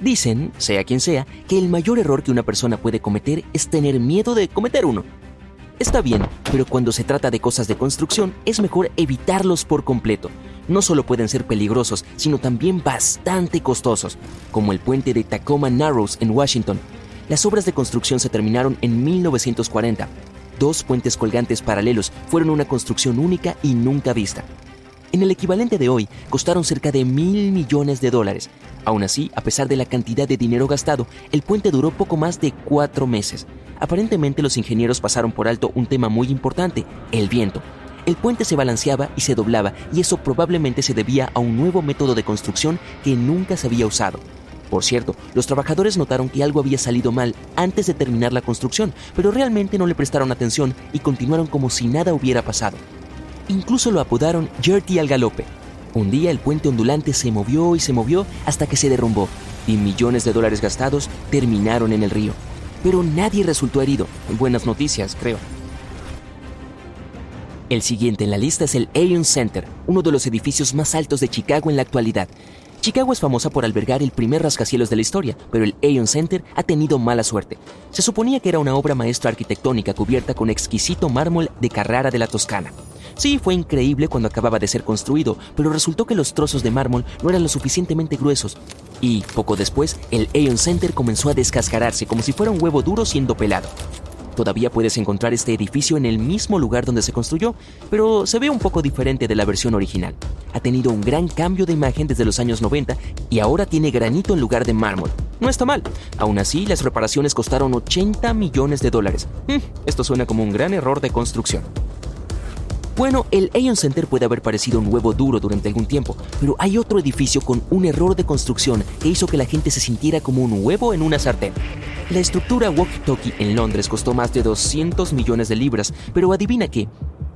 Dicen, sea quien sea, que el mayor error que una persona puede cometer es tener miedo de cometer uno. Está bien, pero cuando se trata de cosas de construcción es mejor evitarlos por completo. No solo pueden ser peligrosos, sino también bastante costosos, como el puente de Tacoma Narrows en Washington. Las obras de construcción se terminaron en 1940. Dos puentes colgantes paralelos fueron una construcción única y nunca vista. En el equivalente de hoy, costaron cerca de mil millones de dólares. Aún así, a pesar de la cantidad de dinero gastado, el puente duró poco más de cuatro meses. Aparentemente los ingenieros pasaron por alto un tema muy importante, el viento. El puente se balanceaba y se doblaba y eso probablemente se debía a un nuevo método de construcción que nunca se había usado. Por cierto, los trabajadores notaron que algo había salido mal antes de terminar la construcción, pero realmente no le prestaron atención y continuaron como si nada hubiera pasado. Incluso lo apodaron Jerty al galope. Un día el puente ondulante se movió y se movió hasta que se derrumbó, y millones de dólares gastados terminaron en el río. Pero nadie resultó herido. Buenas noticias, creo. El siguiente en la lista es el Aon Center, uno de los edificios más altos de Chicago en la actualidad. Chicago es famosa por albergar el primer rascacielos de la historia, pero el Aon Center ha tenido mala suerte. Se suponía que era una obra maestra arquitectónica cubierta con exquisito mármol de Carrara de la Toscana. Sí, fue increíble cuando acababa de ser construido, pero resultó que los trozos de mármol no eran lo suficientemente gruesos. Y, poco después, el Aon Center comenzó a descascararse como si fuera un huevo duro siendo pelado. Todavía puedes encontrar este edificio en el mismo lugar donde se construyó, pero se ve un poco diferente de la versión original. Ha tenido un gran cambio de imagen desde los años 90 y ahora tiene granito en lugar de mármol. No está mal. Aún así, las reparaciones costaron 80 millones de dólares. Mm, esto suena como un gran error de construcción. Bueno, el Aon Center puede haber parecido un huevo duro durante algún tiempo, pero hay otro edificio con un error de construcción que hizo que la gente se sintiera como un huevo en una sartén. La estructura walkie-talkie en Londres costó más de 200 millones de libras, pero adivina qué,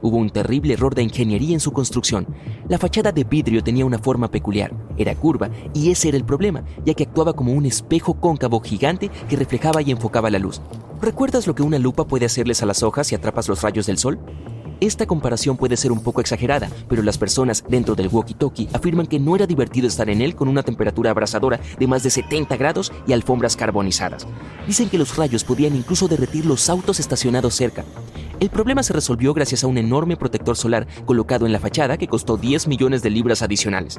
Hubo un terrible error de ingeniería en su construcción. La fachada de vidrio tenía una forma peculiar, era curva, y ese era el problema, ya que actuaba como un espejo cóncavo gigante que reflejaba y enfocaba la luz. ¿Recuerdas lo que una lupa puede hacerles a las hojas si atrapas los rayos del sol? Esta comparación puede ser un poco exagerada, pero las personas dentro del walkie-talkie afirman que no era divertido estar en él con una temperatura abrasadora de más de 70 grados y alfombras carbonizadas. Dicen que los rayos podían incluso derretir los autos estacionados cerca. El problema se resolvió gracias a un enorme protector solar colocado en la fachada que costó 10 millones de libras adicionales.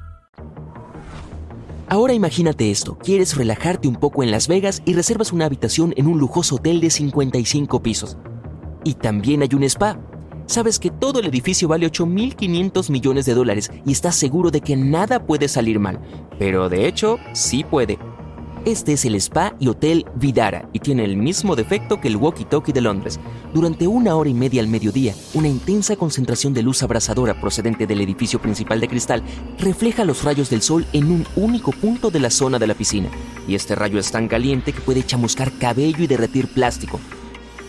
Ahora imagínate esto, quieres relajarte un poco en Las Vegas y reservas una habitación en un lujoso hotel de 55 pisos. Y también hay un spa. Sabes que todo el edificio vale 8.500 millones de dólares y estás seguro de que nada puede salir mal. Pero de hecho, sí puede. Este es el Spa y Hotel Vidara y tiene el mismo defecto que el walkie-talkie de Londres. Durante una hora y media al mediodía, una intensa concentración de luz abrasadora procedente del edificio principal de cristal refleja los rayos del sol en un único punto de la zona de la piscina. Y este rayo es tan caliente que puede chamuscar cabello y derretir plástico.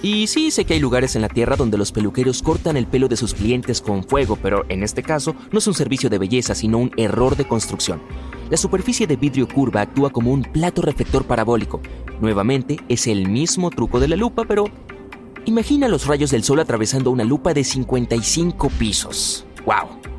Y sí, sé que hay lugares en la Tierra donde los peluqueros cortan el pelo de sus clientes con fuego, pero en este caso no es un servicio de belleza, sino un error de construcción. La superficie de vidrio curva actúa como un plato reflector parabólico. Nuevamente, es el mismo truco de la lupa, pero imagina los rayos del sol atravesando una lupa de 55 pisos. ¡Wow!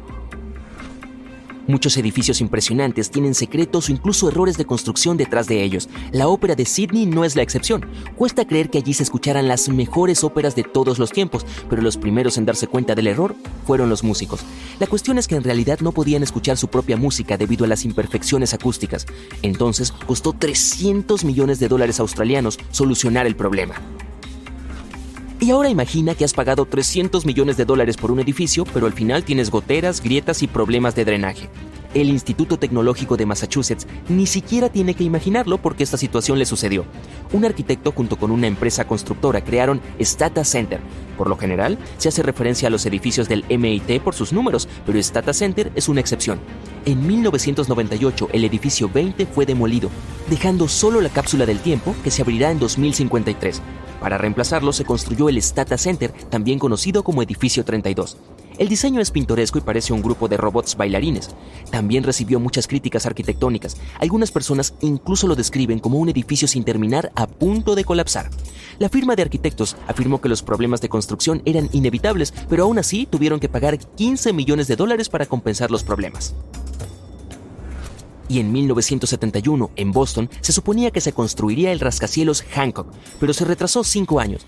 Muchos edificios impresionantes tienen secretos o incluso errores de construcción detrás de ellos. La ópera de Sydney no es la excepción. Cuesta creer que allí se escucharan las mejores óperas de todos los tiempos, pero los primeros en darse cuenta del error fueron los músicos. La cuestión es que en realidad no podían escuchar su propia música debido a las imperfecciones acústicas. Entonces costó 300 millones de dólares australianos solucionar el problema. Y ahora imagina que has pagado 300 millones de dólares por un edificio, pero al final tienes goteras, grietas y problemas de drenaje. El Instituto Tecnológico de Massachusetts ni siquiera tiene que imaginarlo porque esta situación le sucedió. Un arquitecto junto con una empresa constructora crearon Stata Center. Por lo general, se hace referencia a los edificios del MIT por sus números, pero Stata Center es una excepción. En 1998, el edificio 20 fue demolido, dejando solo la cápsula del tiempo que se abrirá en 2053. Para reemplazarlo se construyó el Stata Center, también conocido como Edificio 32. El diseño es pintoresco y parece un grupo de robots bailarines. También recibió muchas críticas arquitectónicas. Algunas personas incluso lo describen como un edificio sin terminar a punto de colapsar. La firma de arquitectos afirmó que los problemas de construcción eran inevitables, pero aún así tuvieron que pagar 15 millones de dólares para compensar los problemas y en 1971, en Boston, se suponía que se construiría el rascacielos Hancock, pero se retrasó cinco años.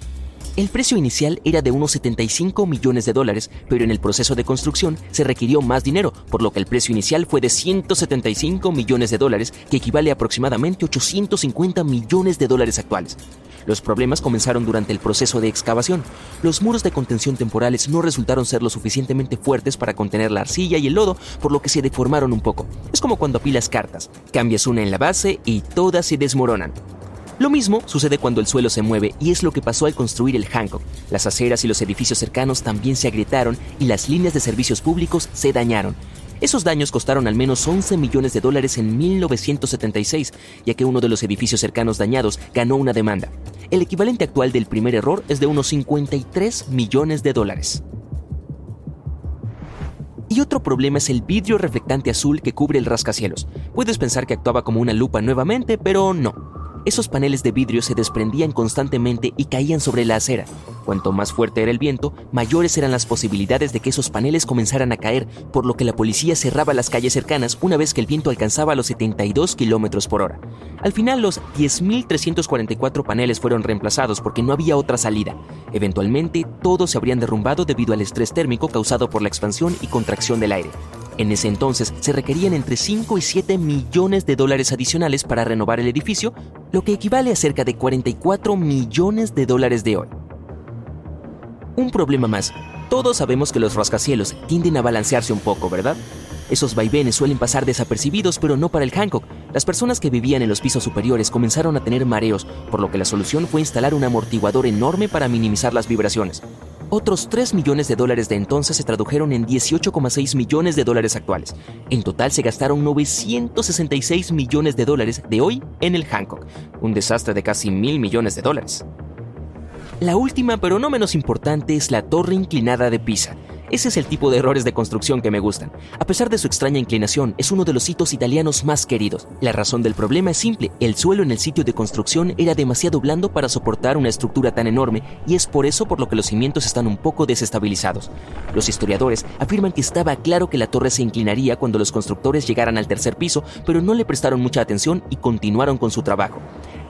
El precio inicial era de unos 75 millones de dólares, pero en el proceso de construcción se requirió más dinero, por lo que el precio inicial fue de 175 millones de dólares, que equivale a aproximadamente 850 millones de dólares actuales. Los problemas comenzaron durante el proceso de excavación. Los muros de contención temporales no resultaron ser lo suficientemente fuertes para contener la arcilla y el lodo, por lo que se deformaron un poco. Es como cuando apilas cartas. Cambias una en la base y todas se desmoronan. Lo mismo sucede cuando el suelo se mueve y es lo que pasó al construir el Hancock. Las aceras y los edificios cercanos también se agrietaron y las líneas de servicios públicos se dañaron. Esos daños costaron al menos 11 millones de dólares en 1976, ya que uno de los edificios cercanos dañados ganó una demanda. El equivalente actual del primer error es de unos 53 millones de dólares. Y otro problema es el vidrio reflectante azul que cubre el rascacielos. Puedes pensar que actuaba como una lupa nuevamente, pero no. Esos paneles de vidrio se desprendían constantemente y caían sobre la acera. Cuanto más fuerte era el viento, mayores eran las posibilidades de que esos paneles comenzaran a caer, por lo que la policía cerraba las calles cercanas una vez que el viento alcanzaba los 72 kilómetros por hora. Al final, los 10.344 paneles fueron reemplazados porque no había otra salida. Eventualmente, todos se habrían derrumbado debido al estrés térmico causado por la expansión y contracción del aire. En ese entonces se requerían entre 5 y 7 millones de dólares adicionales para renovar el edificio, lo que equivale a cerca de 44 millones de dólares de hoy. Un problema más. Todos sabemos que los rascacielos tienden a balancearse un poco, ¿verdad? Esos vaivenes suelen pasar desapercibidos, pero no para el Hancock. Las personas que vivían en los pisos superiores comenzaron a tener mareos, por lo que la solución fue instalar un amortiguador enorme para minimizar las vibraciones. Otros 3 millones de dólares de entonces se tradujeron en 18,6 millones de dólares actuales. En total se gastaron 966 millones de dólares de hoy en el Hancock, un desastre de casi mil millones de dólares. La última, pero no menos importante, es la Torre Inclinada de Pisa, ese es el tipo de errores de construcción que me gustan. A pesar de su extraña inclinación, es uno de los hitos italianos más queridos. La razón del problema es simple, el suelo en el sitio de construcción era demasiado blando para soportar una estructura tan enorme y es por eso por lo que los cimientos están un poco desestabilizados. Los historiadores afirman que estaba claro que la torre se inclinaría cuando los constructores llegaran al tercer piso, pero no le prestaron mucha atención y continuaron con su trabajo.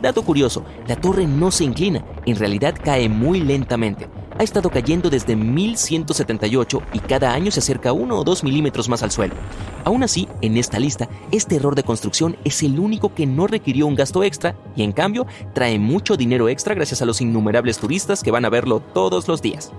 Dato curioso, la torre no se inclina, en realidad cae muy lentamente ha estado cayendo desde 1178 y cada año se acerca uno o dos milímetros más al suelo. Aún así, en esta lista, este error de construcción es el único que no requirió un gasto extra y en cambio trae mucho dinero extra gracias a los innumerables turistas que van a verlo todos los días.